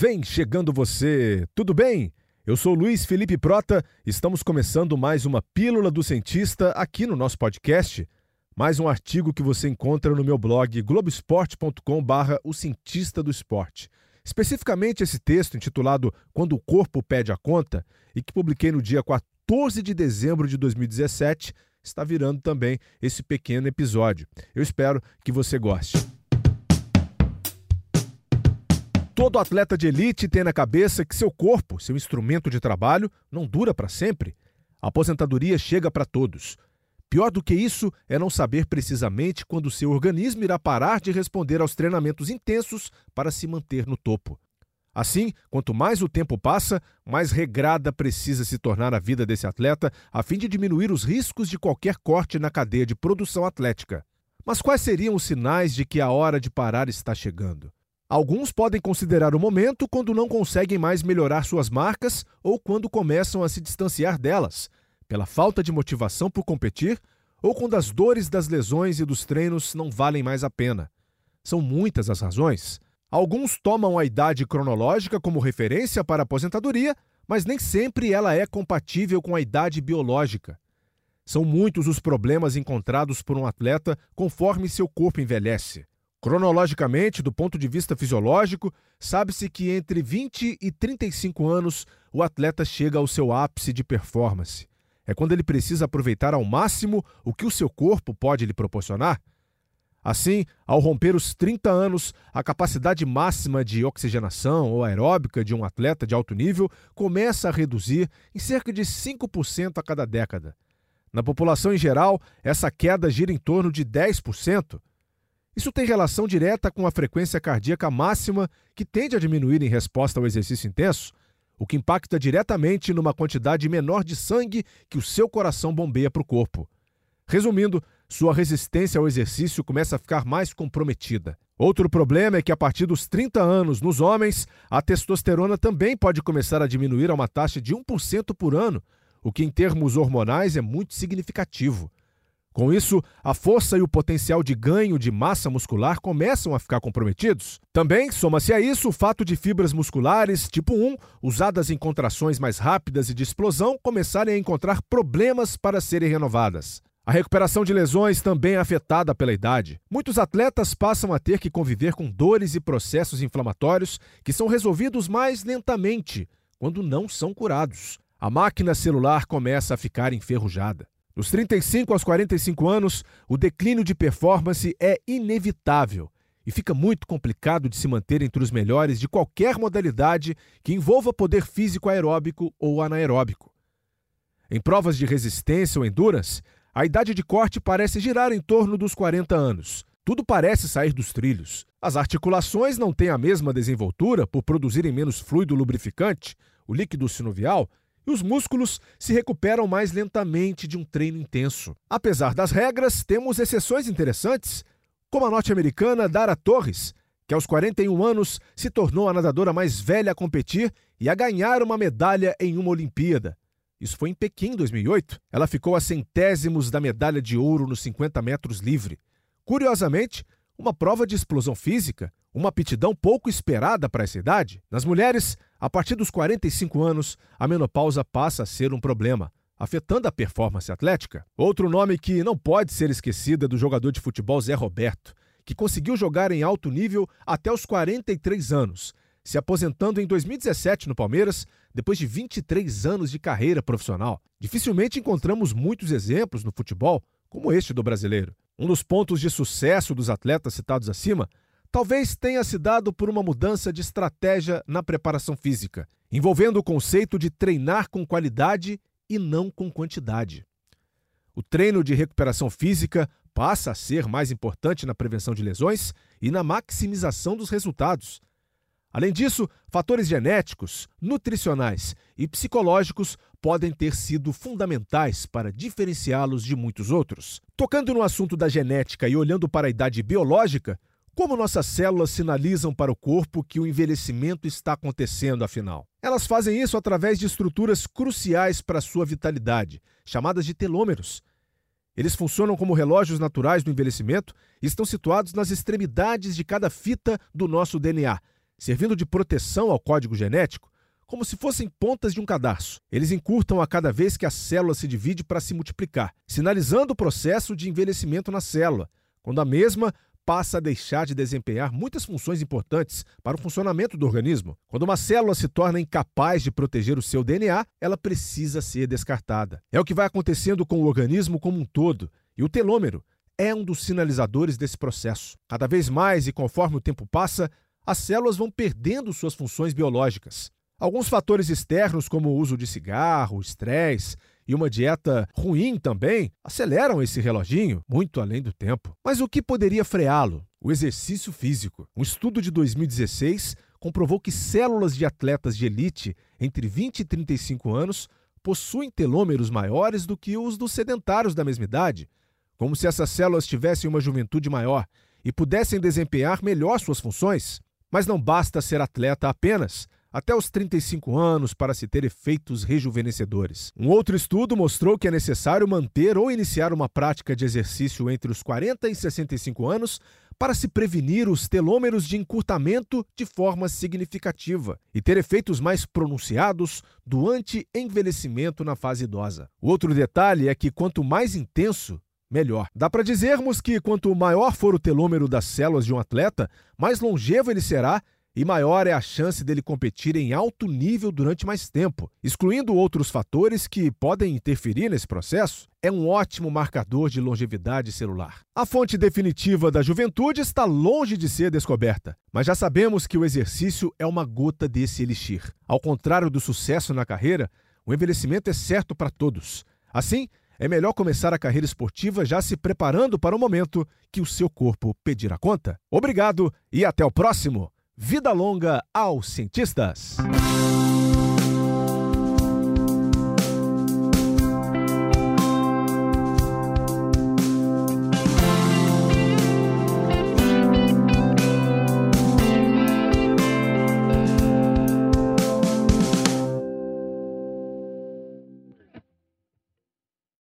Vem chegando você, tudo bem? Eu sou Luiz Felipe Prota, estamos começando mais uma Pílula do Cientista aqui no nosso podcast. Mais um artigo que você encontra no meu blog globesport.com/barra O Cientista do Esporte. Especificamente esse texto intitulado Quando o Corpo Pede a Conta e que publiquei no dia 14 de dezembro de 2017 está virando também esse pequeno episódio. Eu espero que você goste. Todo atleta de elite tem na cabeça que seu corpo, seu instrumento de trabalho, não dura para sempre. A aposentadoria chega para todos. Pior do que isso é não saber precisamente quando seu organismo irá parar de responder aos treinamentos intensos para se manter no topo. Assim, quanto mais o tempo passa, mais regrada precisa se tornar a vida desse atleta a fim de diminuir os riscos de qualquer corte na cadeia de produção atlética. Mas quais seriam os sinais de que a hora de parar está chegando? Alguns podem considerar o momento quando não conseguem mais melhorar suas marcas ou quando começam a se distanciar delas, pela falta de motivação por competir ou quando as dores das lesões e dos treinos não valem mais a pena. São muitas as razões. Alguns tomam a idade cronológica como referência para a aposentadoria, mas nem sempre ela é compatível com a idade biológica. São muitos os problemas encontrados por um atleta conforme seu corpo envelhece. Cronologicamente, do ponto de vista fisiológico, sabe-se que entre 20 e 35 anos o atleta chega ao seu ápice de performance. É quando ele precisa aproveitar ao máximo o que o seu corpo pode lhe proporcionar. Assim, ao romper os 30 anos, a capacidade máxima de oxigenação ou aeróbica de um atleta de alto nível começa a reduzir em cerca de 5% a cada década. Na população em geral, essa queda gira em torno de 10%. Isso tem relação direta com a frequência cardíaca máxima, que tende a diminuir em resposta ao exercício intenso, o que impacta diretamente numa quantidade menor de sangue que o seu coração bombeia para o corpo. Resumindo, sua resistência ao exercício começa a ficar mais comprometida. Outro problema é que a partir dos 30 anos, nos homens, a testosterona também pode começar a diminuir a uma taxa de 1% por ano, o que em termos hormonais é muito significativo. Com isso, a força e o potencial de ganho de massa muscular começam a ficar comprometidos. Também soma-se a isso o fato de fibras musculares tipo 1, usadas em contrações mais rápidas e de explosão, começarem a encontrar problemas para serem renovadas. A recuperação de lesões também é afetada pela idade. Muitos atletas passam a ter que conviver com dores e processos inflamatórios que são resolvidos mais lentamente, quando não são curados. A máquina celular começa a ficar enferrujada. Dos 35 aos 45 anos, o declínio de performance é inevitável e fica muito complicado de se manter entre os melhores de qualquer modalidade que envolva poder físico aeróbico ou anaeróbico. Em provas de resistência ou endurance, a idade de corte parece girar em torno dos 40 anos. Tudo parece sair dos trilhos. As articulações não têm a mesma desenvoltura por produzirem menos fluido lubrificante, o líquido sinovial, e os músculos se recuperam mais lentamente de um treino intenso. Apesar das regras, temos exceções interessantes, como a norte-americana Dara Torres, que aos 41 anos se tornou a nadadora mais velha a competir e a ganhar uma medalha em uma Olimpíada. Isso foi em Pequim, 2008. Ela ficou a centésimos da medalha de ouro nos 50 metros livre. Curiosamente, uma prova de explosão física, uma aptidão pouco esperada para essa idade. Nas mulheres, a partir dos 45 anos, a menopausa passa a ser um problema, afetando a performance atlética. Outro nome que não pode ser esquecido é do jogador de futebol Zé Roberto, que conseguiu jogar em alto nível até os 43 anos, se aposentando em 2017 no Palmeiras, depois de 23 anos de carreira profissional. Dificilmente encontramos muitos exemplos no futebol como este do brasileiro. Um dos pontos de sucesso dos atletas citados acima talvez tenha se dado por uma mudança de estratégia na preparação física, envolvendo o conceito de treinar com qualidade e não com quantidade. O treino de recuperação física passa a ser mais importante na prevenção de lesões e na maximização dos resultados, Além disso, fatores genéticos, nutricionais e psicológicos podem ter sido fundamentais para diferenciá-los de muitos outros. Tocando no assunto da genética e olhando para a idade biológica, como nossas células sinalizam para o corpo que o envelhecimento está acontecendo, afinal? Elas fazem isso através de estruturas cruciais para a sua vitalidade, chamadas de telômeros. Eles funcionam como relógios naturais do envelhecimento e estão situados nas extremidades de cada fita do nosso DNA, servindo de proteção ao código genético, como se fossem pontas de um cadarço. Eles encurtam a cada vez que a célula se divide para se multiplicar, sinalizando o processo de envelhecimento na célula, quando a mesma passa a deixar de desempenhar muitas funções importantes para o funcionamento do organismo. Quando uma célula se torna incapaz de proteger o seu DNA, ela precisa ser descartada. É o que vai acontecendo com o organismo como um todo, e o telômero é um dos sinalizadores desse processo. Cada vez mais e conforme o tempo passa, as células vão perdendo suas funções biológicas. Alguns fatores externos, como o uso de cigarro, estresse e uma dieta ruim também, aceleram esse reloginho muito além do tempo. Mas o que poderia freá-lo? O exercício físico. Um estudo de 2016 comprovou que células de atletas de elite entre 20 e 35 anos possuem telômeros maiores do que os dos sedentários da mesma idade, como se essas células tivessem uma juventude maior e pudessem desempenhar melhor suas funções. Mas não basta ser atleta apenas até os 35 anos para se ter efeitos rejuvenescedores. Um outro estudo mostrou que é necessário manter ou iniciar uma prática de exercício entre os 40 e 65 anos para se prevenir os telômeros de encurtamento de forma significativa e ter efeitos mais pronunciados do anti-envelhecimento na fase idosa. Outro detalhe é que quanto mais intenso, melhor. Dá para dizermos que quanto maior for o telômero das células de um atleta, mais longevo ele será e maior é a chance dele competir em alto nível durante mais tempo. Excluindo outros fatores que podem interferir nesse processo, é um ótimo marcador de longevidade celular. A fonte definitiva da juventude está longe de ser descoberta, mas já sabemos que o exercício é uma gota desse elixir. Ao contrário do sucesso na carreira, o envelhecimento é certo para todos. Assim, é melhor começar a carreira esportiva já se preparando para o momento que o seu corpo pedirá conta. Obrigado e até o próximo! Vida longa aos cientistas!